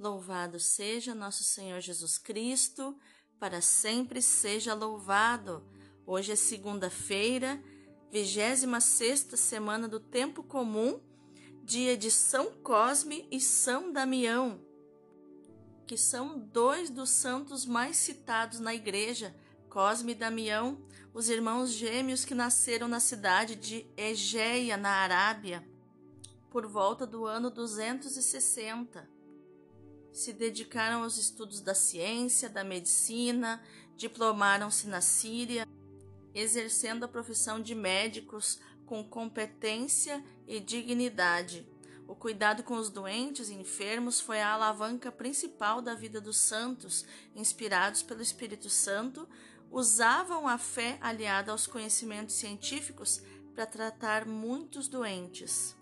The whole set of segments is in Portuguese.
Louvado seja nosso Senhor Jesus Cristo, para sempre seja louvado. Hoje é segunda-feira, 26 semana do tempo comum, dia de São Cosme e São Damião, que são dois dos santos mais citados na igreja, Cosme e Damião, os irmãos gêmeos que nasceram na cidade de Egeia, na Arábia, por volta do ano 260 se dedicaram aos estudos da ciência, da medicina, diplomaram-se na Síria, exercendo a profissão de médicos com competência e dignidade. O cuidado com os doentes e enfermos foi a alavanca principal da vida dos santos, inspirados pelo Espírito Santo, usavam a fé aliada aos conhecimentos científicos para tratar muitos doentes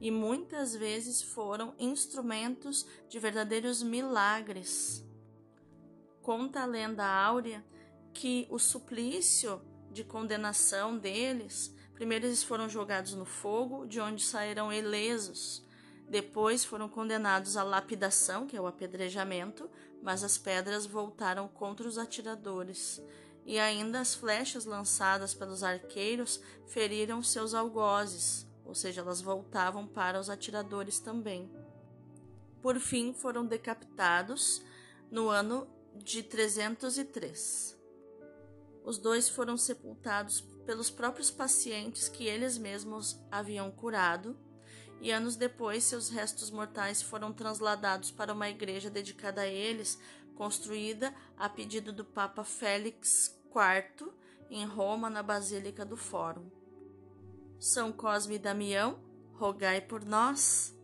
e muitas vezes foram instrumentos de verdadeiros milagres. Conta a lenda áurea que o suplício de condenação deles, primeiro eles foram jogados no fogo, de onde saíram ilesos. Depois foram condenados à lapidação, que é o apedrejamento, mas as pedras voltaram contra os atiradores. E ainda as flechas lançadas pelos arqueiros feriram seus algozes ou seja, elas voltavam para os atiradores também. Por fim, foram decapitados no ano de 303. Os dois foram sepultados pelos próprios pacientes que eles mesmos haviam curado, e anos depois seus restos mortais foram transladados para uma igreja dedicada a eles, construída a pedido do Papa Félix IV em Roma, na Basílica do Fórum. São Cosme e Damião, rogai por nós.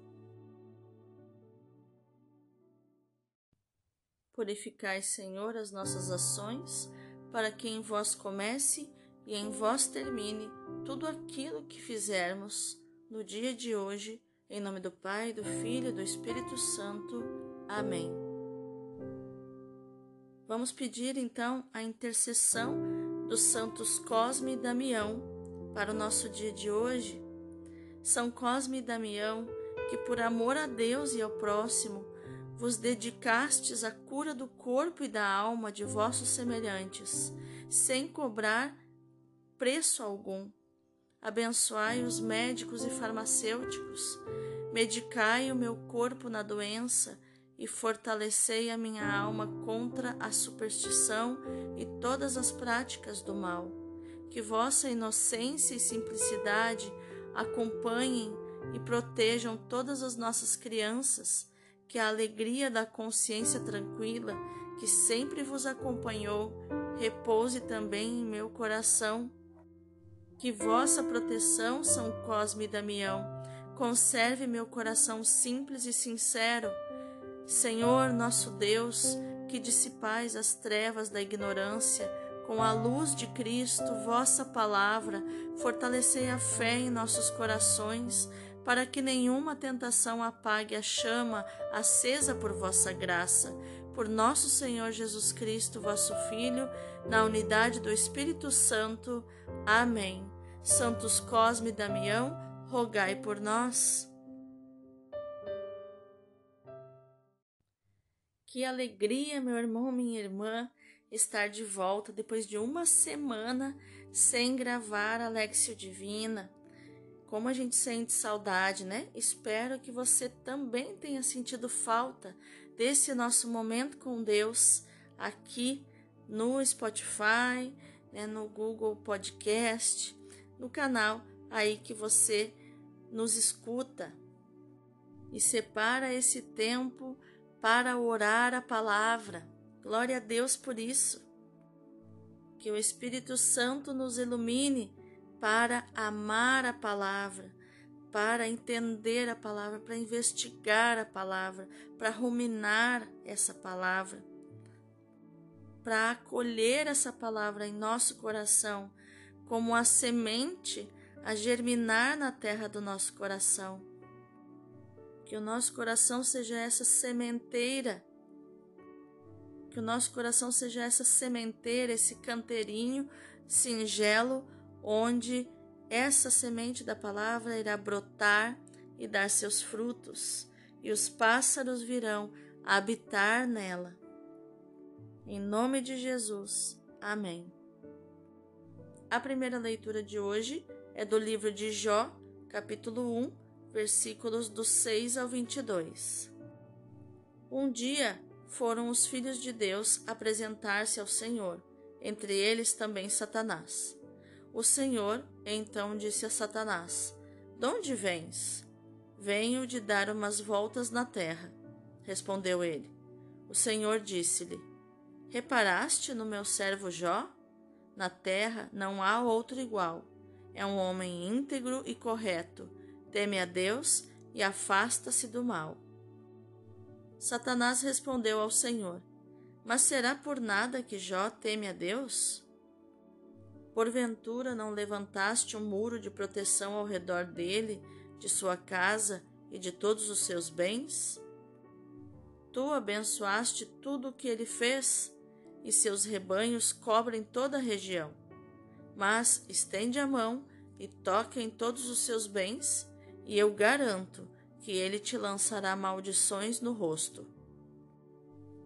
Purificai, Senhor, as nossas ações, para que em vós comece e em vós termine tudo aquilo que fizermos no dia de hoje, em nome do Pai, do Filho e do Espírito Santo. Amém. Vamos pedir então a intercessão dos santos Cosme e Damião para o nosso dia de hoje, São Cosme e Damião, que por amor a Deus e ao próximo, vos dedicastes à cura do corpo e da alma de vossos semelhantes, sem cobrar preço algum. Abençoai os médicos e farmacêuticos, medicai o meu corpo na doença e fortalecei a minha alma contra a superstição e todas as práticas do mal que vossa inocência e simplicidade acompanhem e protejam todas as nossas crianças, que a alegria da consciência tranquila que sempre vos acompanhou repouse também em meu coração. Que vossa proteção, São Cosme e Damião, conserve meu coração simples e sincero. Senhor, nosso Deus, que dissipais as trevas da ignorância, com a luz de Cristo, vossa palavra, fortalecei a fé em nossos corações, para que nenhuma tentação apague a chama acesa por vossa graça. Por nosso Senhor Jesus Cristo, vosso Filho, na unidade do Espírito Santo. Amém. Santos Cosme e Damião, rogai por nós. Que alegria, meu irmão, minha irmã estar de volta depois de uma semana sem gravar Alexio Divina. Como a gente sente saudade, né? Espero que você também tenha sentido falta desse nosso momento com Deus aqui no Spotify, né, no Google Podcast, no canal aí que você nos escuta e separa esse tempo para orar a palavra Glória a Deus por isso. Que o Espírito Santo nos ilumine para amar a palavra, para entender a palavra, para investigar a palavra, para ruminar essa palavra, para acolher essa palavra em nosso coração como a semente a germinar na terra do nosso coração. Que o nosso coração seja essa sementeira que o nosso coração seja essa sementeira, esse canteirinho singelo, onde essa semente da palavra irá brotar e dar seus frutos, e os pássaros virão habitar nela. Em nome de Jesus. Amém. A primeira leitura de hoje é do livro de Jó, capítulo 1, versículos do 6 ao 22. Um dia foram os filhos de Deus apresentar-se ao Senhor, entre eles também Satanás. O Senhor então disse a Satanás: De onde vens? Venho de dar umas voltas na terra. Respondeu ele. O Senhor disse-lhe: Reparaste no meu servo Jó? Na terra não há outro igual. É um homem íntegro e correto, teme a Deus e afasta-se do mal. Satanás respondeu ao Senhor: Mas será por nada que Jó teme a Deus? Porventura não levantaste um muro de proteção ao redor dele, de sua casa e de todos os seus bens? Tu abençoaste tudo o que ele fez, e seus rebanhos cobrem toda a região. Mas estende a mão e toca em todos os seus bens, e eu garanto que ele te lançará maldições no rosto.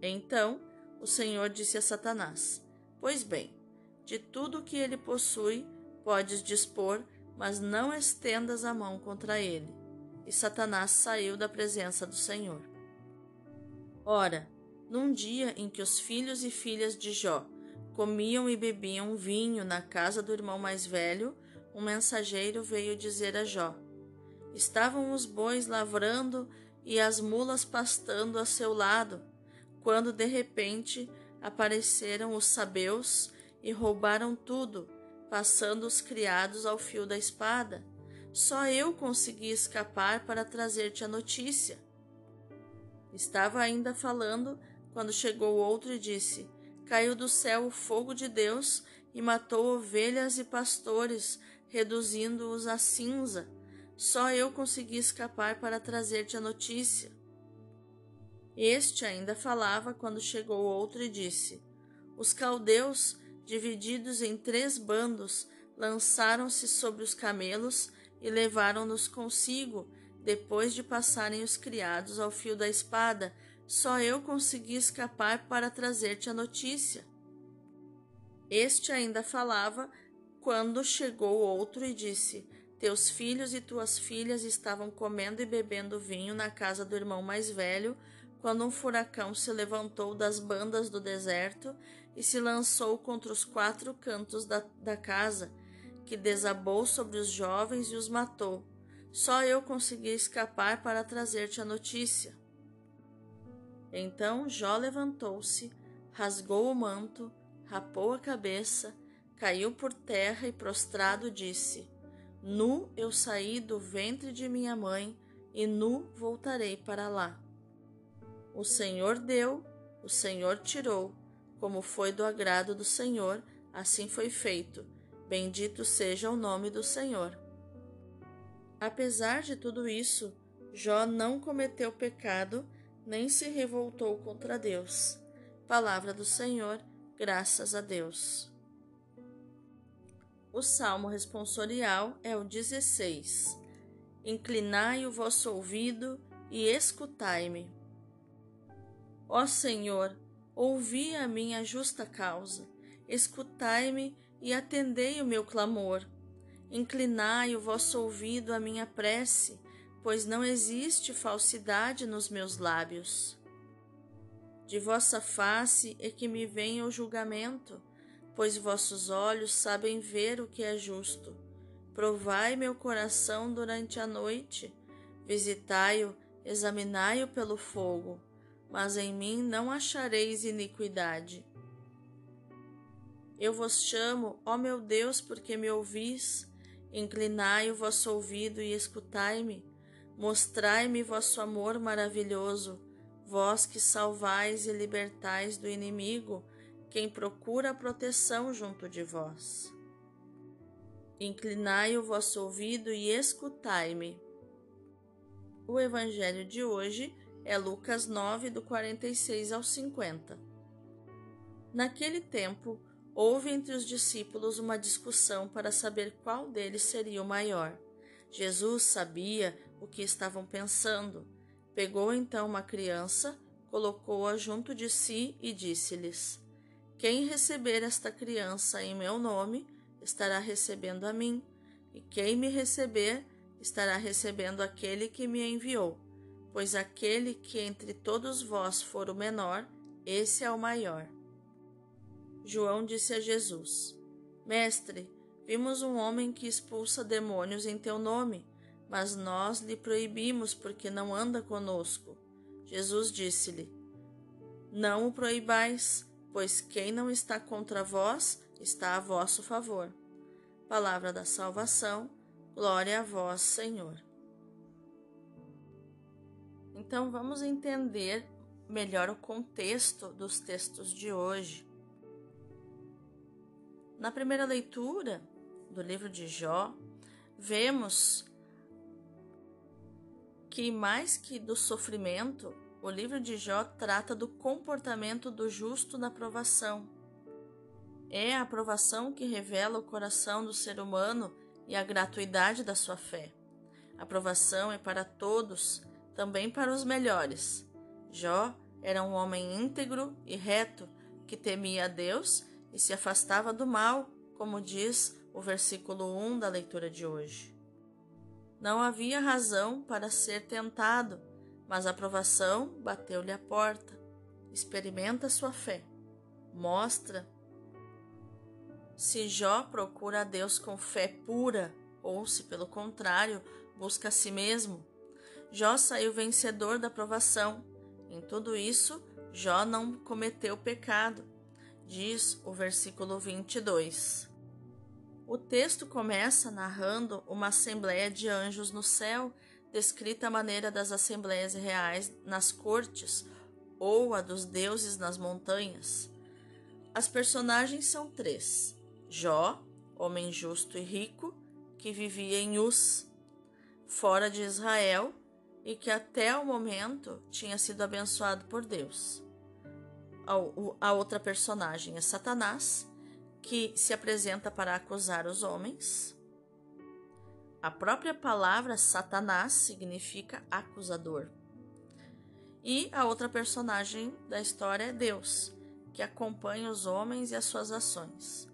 Então o Senhor disse a Satanás: Pois bem, de tudo que ele possui podes dispor, mas não estendas a mão contra ele. E Satanás saiu da presença do Senhor. Ora, num dia em que os filhos e filhas de Jó comiam e bebiam vinho na casa do irmão mais velho, um mensageiro veio dizer a Jó: Estavam os bois lavrando e as mulas pastando a seu lado, quando de repente apareceram os sabeus e roubaram tudo, passando os criados ao fio da espada. Só eu consegui escapar para trazer-te a notícia. Estava ainda falando quando chegou outro e disse: Caiu do céu o fogo de Deus e matou ovelhas e pastores, reduzindo-os a cinza. Só eu consegui escapar para trazer-te a notícia. Este ainda falava quando chegou outro e disse: Os caldeus, divididos em três bandos, lançaram-se sobre os camelos e levaram-nos consigo, depois de passarem os criados ao fio da espada, só eu consegui escapar para trazer-te a notícia. Este ainda falava quando chegou outro e disse: Teus filhos e tuas filhas estavam comendo e bebendo vinho na casa do irmão mais velho, quando um furacão se levantou das bandas do deserto e se lançou contra os quatro cantos da, da casa, que desabou sobre os jovens e os matou. Só eu consegui escapar para trazer-te a notícia. Então Jó levantou-se, rasgou o manto, rapou a cabeça, caiu por terra e prostrado disse: Nu eu saí do ventre de minha mãe, e nu voltarei para lá. O Senhor deu, o Senhor tirou, como foi do agrado do Senhor, assim foi feito. Bendito seja o nome do Senhor. Apesar de tudo isso, Jó não cometeu pecado, nem se revoltou contra Deus. Palavra do Senhor, graças a Deus. O salmo responsorial é o 16. Inclinai o vosso ouvido e escutai-me. Ó Senhor, ouvi a minha justa causa, escutai-me e atendei o meu clamor Inclinai o vosso ouvido à minha prece, pois não existe falsidade nos meus lábios. De vossa face é que me vem o julgamento, pois vossos olhos sabem ver o que é justo. Provai meu coração durante a noite, visitai-o, examinai-o pelo fogo, mas em mim não achareis iniquidade. Eu vos chamo, ó meu Deus, porque me ouvis, Inclinai o vosso ouvido e escutai-me. Mostrai-me vosso amor maravilhoso, vós que salvais e libertais do inimigo, quem procura proteção junto de vós. Inclinai o vosso ouvido e escutai-me. O evangelho de hoje é Lucas 9, do 46 ao 50. Naquele tempo, Houve entre os discípulos uma discussão para saber qual deles seria o maior. Jesus sabia o que estavam pensando. Pegou então uma criança, colocou-a junto de si e disse-lhes: Quem receber esta criança em meu nome, estará recebendo a mim, e quem me receber, estará recebendo aquele que me enviou. Pois aquele que entre todos vós for o menor, esse é o maior. João disse a Jesus: Mestre, vimos um homem que expulsa demônios em teu nome, mas nós lhe proibimos porque não anda conosco. Jesus disse-lhe: Não o proibais, pois quem não está contra vós está a vosso favor. Palavra da salvação, glória a vós, Senhor. Então vamos entender melhor o contexto dos textos de hoje. Na primeira leitura do livro de Jó, vemos que mais que do sofrimento, o livro de Jó trata do comportamento do justo na provação. É a aprovação que revela o coração do ser humano e a gratuidade da sua fé. A aprovação é para todos, também para os melhores. Jó era um homem íntegro e reto que temia a Deus e se afastava do mal, como diz o versículo 1 da leitura de hoje. Não havia razão para ser tentado, mas a provação bateu-lhe a porta. Experimenta sua fé. Mostra se Jó procura a Deus com fé pura ou se, pelo contrário, busca a si mesmo. Jó saiu vencedor da provação. Em tudo isso, Jó não cometeu pecado, diz o versículo 22. O texto começa narrando uma assembleia de anjos no céu, descrita à maneira das assembleias reais nas cortes ou a dos deuses nas montanhas. As personagens são três: Jó, homem justo e rico, que vivia em Uz, fora de Israel, e que até o momento tinha sido abençoado por Deus. A outra personagem é Satanás, que se apresenta para acusar os homens. A própria palavra Satanás significa acusador. E a outra personagem da história é Deus, que acompanha os homens e as suas ações.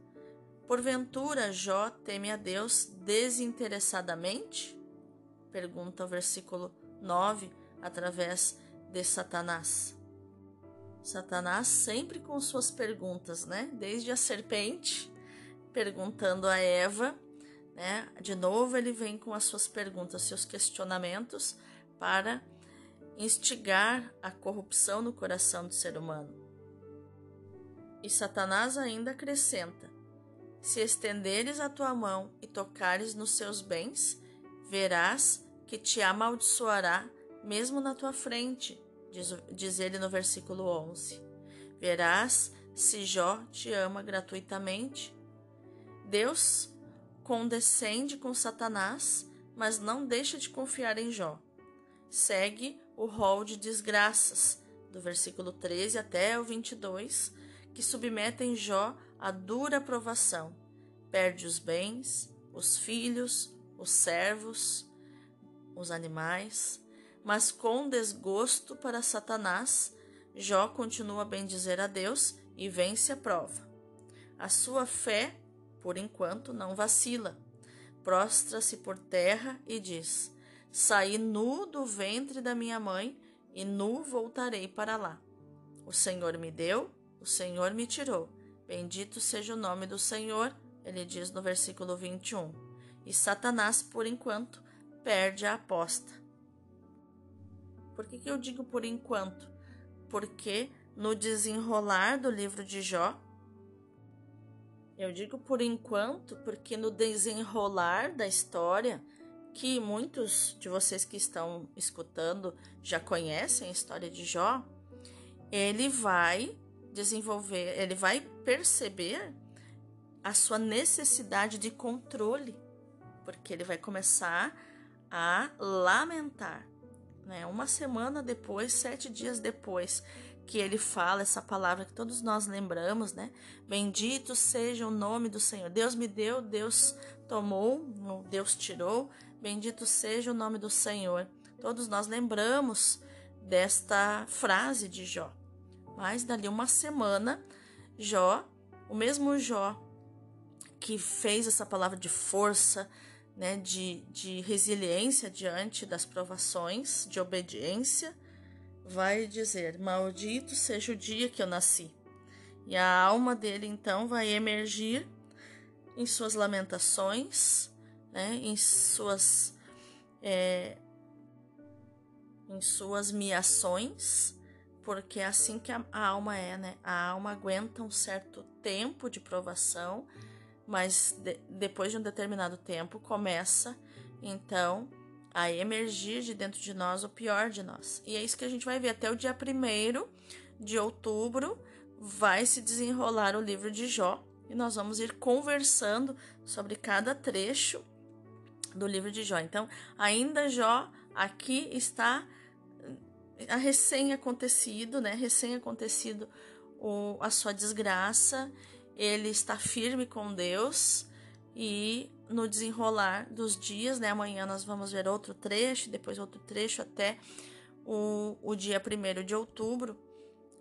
Porventura Jó teme a Deus desinteressadamente? Pergunta o versículo 9 através de Satanás. Satanás sempre com suas perguntas, né? Desde a serpente perguntando a Eva, né? De novo ele vem com as suas perguntas, seus questionamentos para instigar a corrupção no coração do ser humano. E Satanás ainda acrescenta: Se estenderes a tua mão e tocares nos seus bens, verás que te amaldiçoará mesmo na tua frente diz, diz ele no versículo 11. Verás se Jó te ama gratuitamente. Deus condescende com Satanás, mas não deixa de confiar em Jó. Segue o rol de desgraças, do versículo 13 até o 22, que submetem Jó a dura provação. Perde os bens, os filhos, os servos, os animais, mas com desgosto para Satanás, Jó continua a bendizer a Deus e vence a prova. A sua fé, por enquanto, não vacila. Prostra-se por terra e diz: Saí nu do ventre da minha mãe e nu voltarei para lá. O Senhor me deu, o Senhor me tirou. Bendito seja o nome do Senhor, ele diz no versículo 21. E Satanás, por enquanto, perde a aposta. Por que, que eu digo por enquanto? Porque no desenrolar do livro de Jó, eu digo por enquanto porque no desenrolar da história, que muitos de vocês que estão escutando já conhecem a história de Jó, ele vai desenvolver, ele vai perceber a sua necessidade de controle, porque ele vai começar a lamentar né? Uma semana depois, sete dias depois que ele fala essa palavra que todos nós lembramos, né? Bendito seja o nome do Senhor. Deus me deu, Deus tomou, Deus tirou. Bendito seja o nome do Senhor. Todos nós lembramos desta frase de Jó. Mas dali uma semana, Jó, o mesmo Jó que fez essa palavra de força, né, de, de resiliência diante das provações, de obediência, vai dizer: Maldito seja o dia que eu nasci. E a alma dele então vai emergir em suas lamentações, né, em suas é, em suas miações, porque é assim que a, a alma é, né? A alma aguenta um certo tempo de provação, mas de, depois de um determinado tempo começa então a emergir de dentro de nós o pior de nós. E é isso que a gente vai ver até o dia 1 de outubro vai se desenrolar o livro de Jó e nós vamos ir conversando sobre cada trecho do livro de Jó. Então, ainda Jó aqui está a recém acontecido, né? Recém acontecido o, a sua desgraça. Ele está firme com Deus e no desenrolar dos dias, né? Amanhã nós vamos ver outro trecho, depois outro trecho até o, o dia 1 de outubro.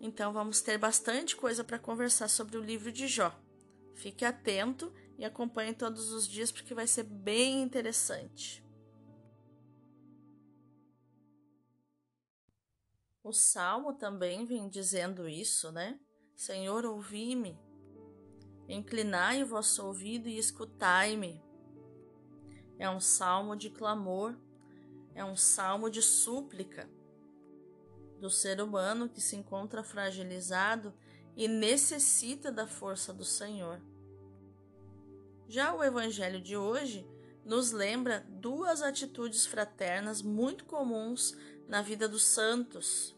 Então vamos ter bastante coisa para conversar sobre o livro de Jó. Fique atento e acompanhe todos os dias porque vai ser bem interessante. O salmo também vem dizendo isso, né? Senhor, ouvi-me, inclinai o vosso ouvido e escutai-me. É um salmo de clamor, é um salmo de súplica do ser humano que se encontra fragilizado e necessita da força do Senhor. Já o Evangelho de hoje nos lembra duas atitudes fraternas muito comuns na vida dos santos.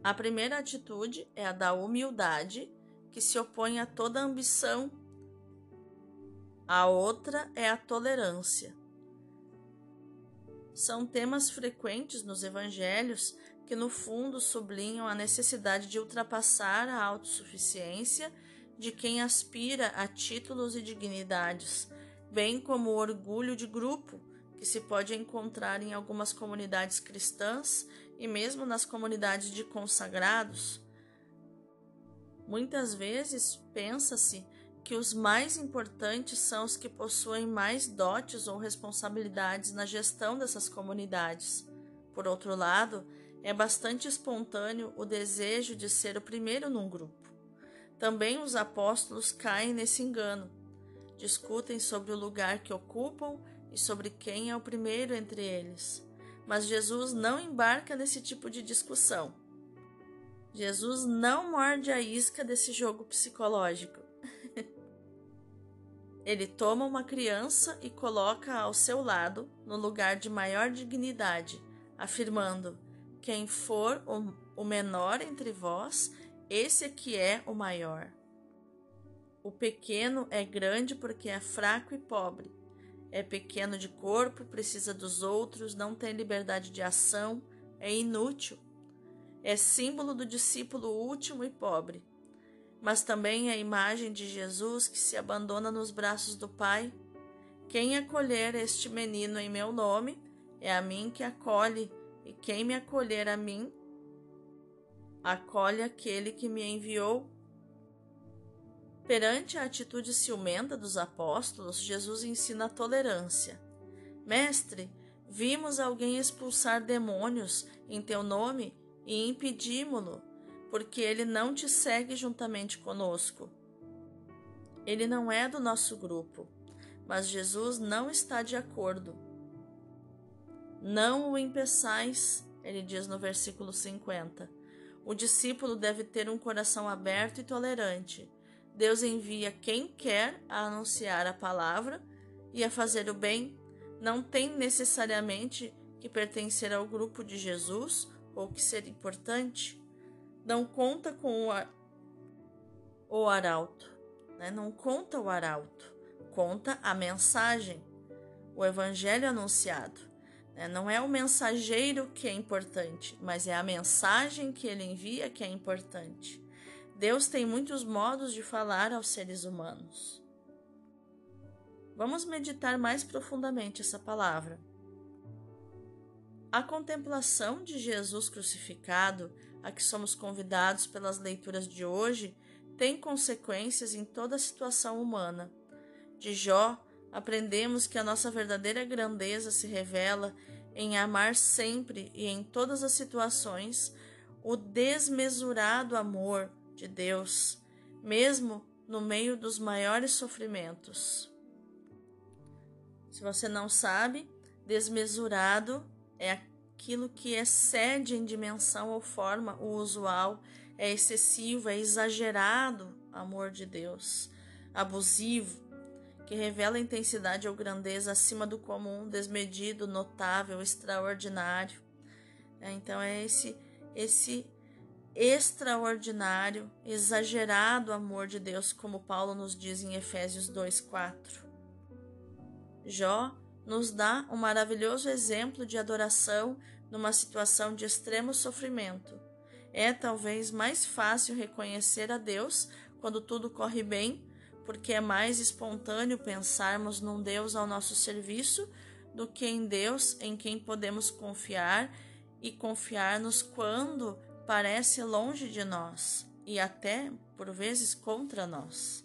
A primeira atitude é a da humildade, que se opõe a toda ambição. A outra é a tolerância. São temas frequentes nos evangelhos que, no fundo, sublinham a necessidade de ultrapassar a autossuficiência de quem aspira a títulos e dignidades, bem como o orgulho de grupo que se pode encontrar em algumas comunidades cristãs e mesmo nas comunidades de consagrados. Muitas vezes pensa-se que os mais importantes são os que possuem mais dotes ou responsabilidades na gestão dessas comunidades. Por outro lado, é bastante espontâneo o desejo de ser o primeiro num grupo. Também os apóstolos caem nesse engano. Discutem sobre o lugar que ocupam e sobre quem é o primeiro entre eles. Mas Jesus não embarca nesse tipo de discussão. Jesus não morde a isca desse jogo psicológico. Ele toma uma criança e coloca ao seu lado, no lugar de maior dignidade, afirmando: Quem for o menor entre vós, esse aqui é o maior. O pequeno é grande porque é fraco e pobre. É pequeno de corpo, precisa dos outros, não tem liberdade de ação, é inútil. É símbolo do discípulo último e pobre. Mas também a imagem de Jesus que se abandona nos braços do Pai. Quem acolher este menino em meu nome, é a mim que acolhe, e quem me acolher a mim, acolhe aquele que me enviou. Perante a atitude ciumenta dos apóstolos, Jesus ensina a tolerância. Mestre, vimos alguém expulsar demônios em teu nome e impedimos-lo, porque ele não te segue juntamente conosco. Ele não é do nosso grupo, mas Jesus não está de acordo. Não o impeçais, ele diz no versículo 50 o discípulo deve ter um coração aberto e tolerante. Deus envia quem quer a anunciar a palavra e a fazer o bem. Não tem necessariamente que pertencer ao grupo de Jesus ou que ser importante. Não conta com o, o arauto, né? não conta o arauto, conta a mensagem, o evangelho anunciado. É, não é o mensageiro que é importante, mas é a mensagem que ele envia que é importante. Deus tem muitos modos de falar aos seres humanos. Vamos meditar mais profundamente essa palavra. A contemplação de Jesus crucificado, a que somos convidados pelas leituras de hoje, tem consequências em toda a situação humana. De Jó, aprendemos que a nossa verdadeira grandeza se revela em amar sempre e em todas as situações o desmesurado amor de Deus, mesmo no meio dos maiores sofrimentos. Se você não sabe, desmesurado é aquilo que excede em dimensão ou forma o usual, é excessivo, é exagerado amor de Deus, abusivo, que revela intensidade ou grandeza acima do comum, desmedido, notável, extraordinário. É, então é esse esse extraordinário, exagerado amor de Deus, como Paulo nos diz em Efésios 2:4. Jó nos dá um maravilhoso exemplo de adoração numa situação de extremo sofrimento. É talvez mais fácil reconhecer a Deus quando tudo corre bem, porque é mais espontâneo pensarmos num Deus ao nosso serviço do que em Deus em quem podemos confiar e confiar-nos quando parece longe de nós e até por vezes contra nós.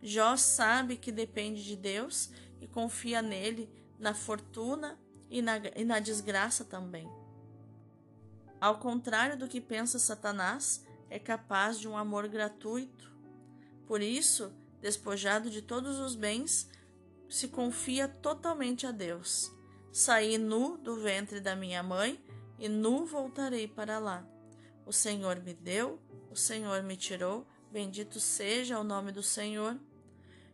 Jó sabe que depende de Deus e confia nele na fortuna e na, e na desgraça também. Ao contrário do que pensa Satanás, é capaz de um amor gratuito. Por isso, despojado de todos os bens, se confia totalmente a Deus. Saí nu do ventre da minha mãe e nu voltarei para lá. O Senhor me deu, o Senhor me tirou, bendito seja o nome do Senhor.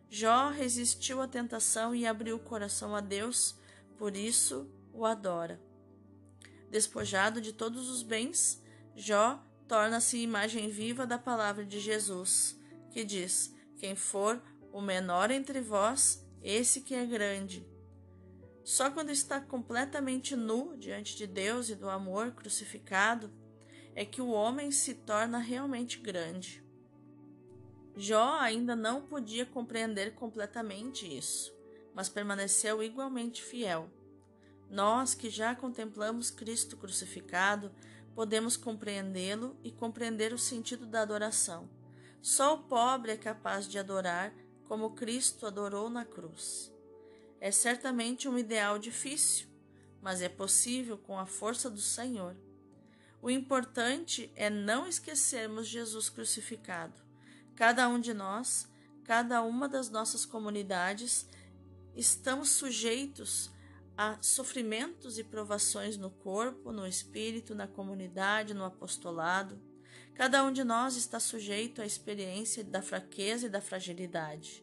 Jó resistiu à tentação e abriu o coração a Deus, por isso o adora. Despojado de todos os bens, Jó torna-se imagem viva da palavra de Jesus, que diz: Quem for o menor entre vós, esse que é grande. Só quando está completamente nu diante de Deus e do amor crucificado é que o homem se torna realmente grande. Jó ainda não podia compreender completamente isso, mas permaneceu igualmente fiel. Nós que já contemplamos Cristo crucificado, podemos compreendê-lo e compreender o sentido da adoração. Só o pobre é capaz de adorar como Cristo adorou na cruz. É certamente um ideal difícil, mas é possível com a força do Senhor. O importante é não esquecermos Jesus crucificado. Cada um de nós, cada uma das nossas comunidades, estamos sujeitos a sofrimentos e provações no corpo, no espírito, na comunidade, no apostolado. Cada um de nós está sujeito à experiência da fraqueza e da fragilidade.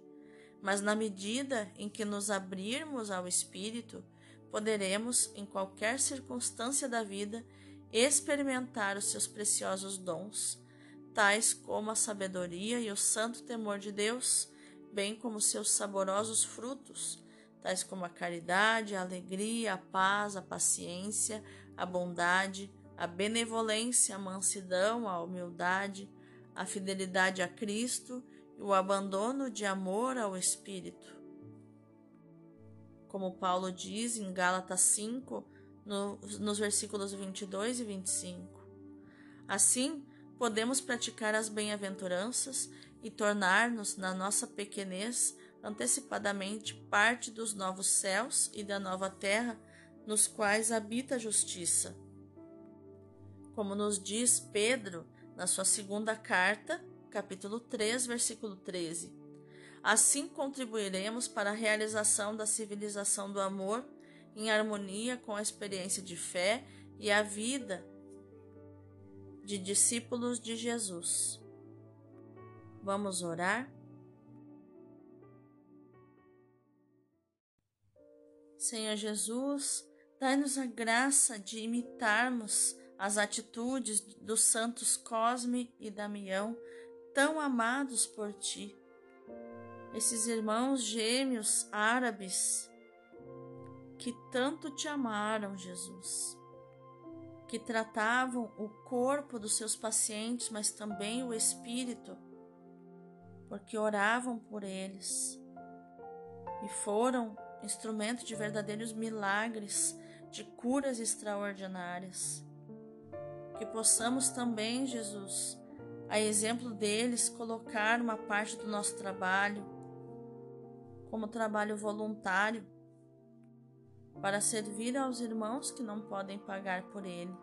Mas na medida em que nos abrirmos ao espírito, poderemos, em qualquer circunstância da vida, experimentar os seus preciosos dons tais como a sabedoria e o santo temor de Deus, bem como seus saborosos frutos, tais como a caridade, a alegria, a paz, a paciência, a bondade, a benevolência, a mansidão, a humildade, a fidelidade a Cristo e o abandono de amor ao Espírito. Como Paulo diz em Gálatas 5, no, nos versículos 22 e 25. Assim, podemos praticar as bem-aventuranças e tornar-nos, na nossa pequenez, antecipadamente parte dos novos céus e da nova terra, nos quais habita a justiça. Como nos diz Pedro na sua segunda carta, capítulo 3, versículo 13. Assim contribuiremos para a realização da civilização do amor em harmonia com a experiência de fé e a vida de discípulos de Jesus. Vamos orar? Senhor Jesus, dai-nos a graça de imitarmos as atitudes dos santos Cosme e Damião, tão amados por ti. Esses irmãos gêmeos árabes que tanto te amaram, Jesus que tratavam o corpo dos seus pacientes, mas também o espírito, porque oravam por eles e foram instrumento de verdadeiros milagres de curas extraordinárias. Que possamos também, Jesus, a exemplo deles, colocar uma parte do nosso trabalho como trabalho voluntário para servir aos irmãos que não podem pagar por ele.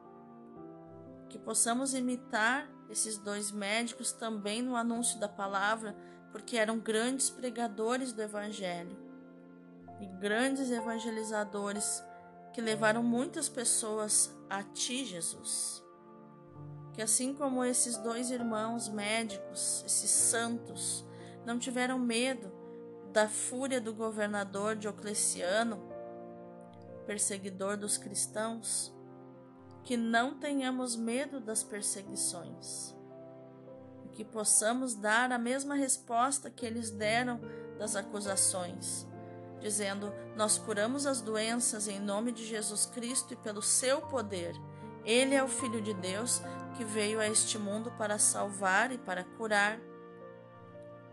Que possamos imitar esses dois médicos também no anúncio da palavra, porque eram grandes pregadores do Evangelho e grandes evangelizadores que levaram muitas pessoas a Ti, Jesus. Que assim como esses dois irmãos médicos, esses santos, não tiveram medo da fúria do governador Diocleciano, perseguidor dos cristãos, que não tenhamos medo das perseguições, que possamos dar a mesma resposta que eles deram das acusações, dizendo: Nós curamos as doenças em nome de Jesus Cristo e pelo seu poder. Ele é o Filho de Deus que veio a este mundo para salvar e para curar.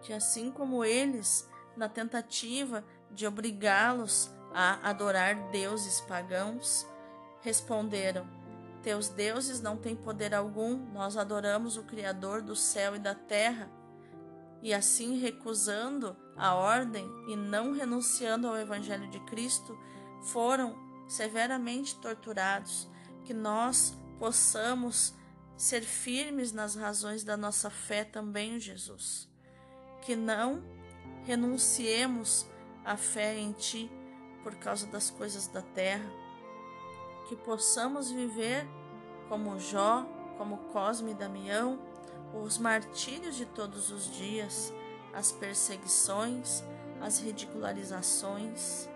Que assim como eles, na tentativa de obrigá-los a adorar deuses pagãos, responderam: Teus deuses não têm poder algum, nós adoramos o Criador do céu e da terra. E assim, recusando a ordem e não renunciando ao Evangelho de Cristo, foram severamente torturados. Que nós possamos ser firmes nas razões da nossa fé também, Jesus. Que não renunciemos à fé em Ti por causa das coisas da terra, que possamos viver como Jó, como Cosme e Damião, os martírios de todos os dias, as perseguições, as ridicularizações.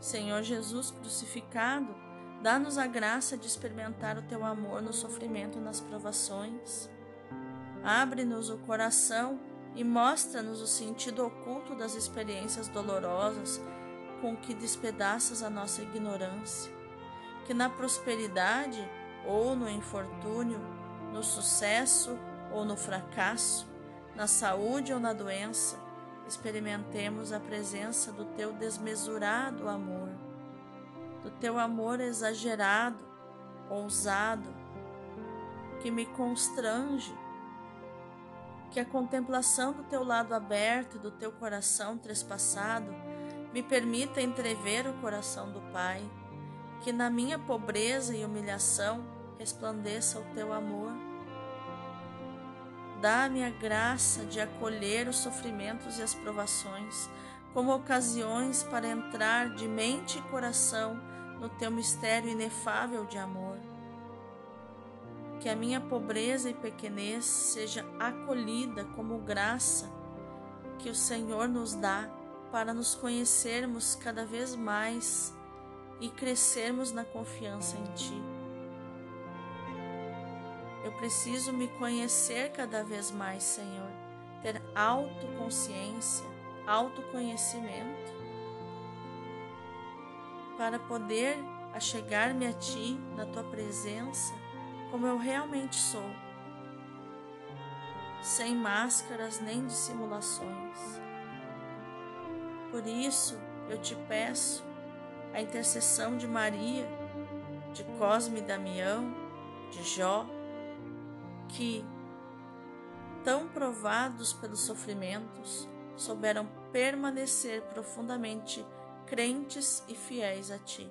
Senhor Jesus crucificado, dá-nos a graça de experimentar o teu amor no sofrimento e nas provações. Abre-nos o coração e mostra-nos o sentido oculto das experiências dolorosas com que despedaças a nossa ignorância, que na prosperidade ou no infortúnio, no sucesso ou no fracasso, na saúde ou na doença, experimentemos a presença do teu desmesurado amor, do teu amor exagerado, ousado, que me constrange, que a contemplação do teu lado aberto e do teu coração trespassado me permita entrever o coração do Pai, que na minha pobreza e humilhação resplandeça o teu amor. Dá-me a graça de acolher os sofrimentos e as provações como ocasiões para entrar de mente e coração no teu mistério inefável de amor. Que a minha pobreza e pequenez seja acolhida como graça que o Senhor nos dá para nos conhecermos cada vez mais e crescermos na confiança em Ti. Eu preciso me conhecer cada vez mais, Senhor, ter autoconsciência, autoconhecimento, para poder achegar-me a Ti, na Tua presença, como eu realmente sou, sem máscaras nem dissimulações. Por isso, eu te peço a intercessão de Maria, de Cosme e Damião, de Jó, que, tão provados pelos sofrimentos, souberam permanecer profundamente crentes e fiéis a Ti.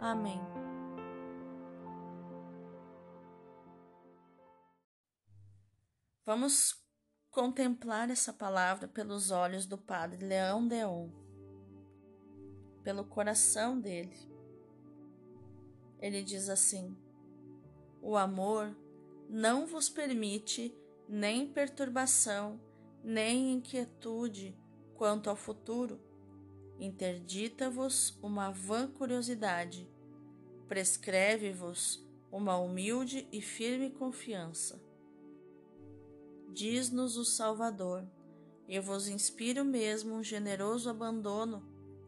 Amém. Vamos contemplar essa palavra pelos olhos do Padre Leão Deon, pelo coração dele. Ele diz assim: O amor não vos permite nem perturbação, nem inquietude quanto ao futuro. Interdita-vos uma vã curiosidade, prescreve-vos uma humilde e firme confiança diz-nos o Salvador. Eu vos inspiro mesmo um generoso abandono,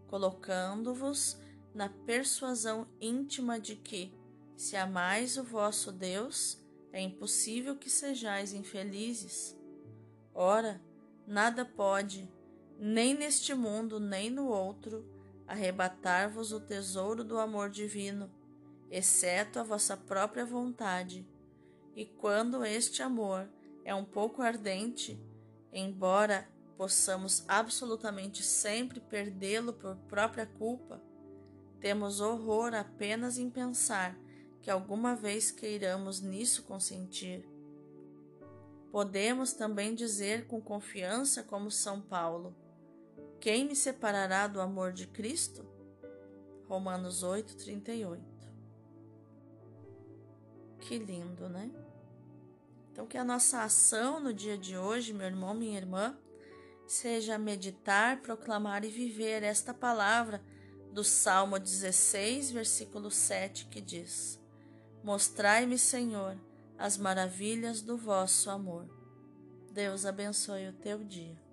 colocando-vos na persuasão íntima de que, se amais o vosso Deus, é impossível que sejais infelizes. Ora, nada pode, nem neste mundo nem no outro, arrebatar-vos o tesouro do amor divino, exceto a vossa própria vontade. E quando este amor é um pouco ardente, embora possamos absolutamente sempre perdê-lo por própria culpa, temos horror apenas em pensar que alguma vez queiramos nisso consentir. Podemos também dizer com confiança, como São Paulo: Quem me separará do amor de Cristo? Romanos 8, 38. Que lindo, né? Então, que a nossa ação no dia de hoje, meu irmão, minha irmã, seja meditar, proclamar e viver esta palavra do Salmo 16, versículo 7, que diz: Mostrai-me, Senhor, as maravilhas do vosso amor. Deus abençoe o teu dia.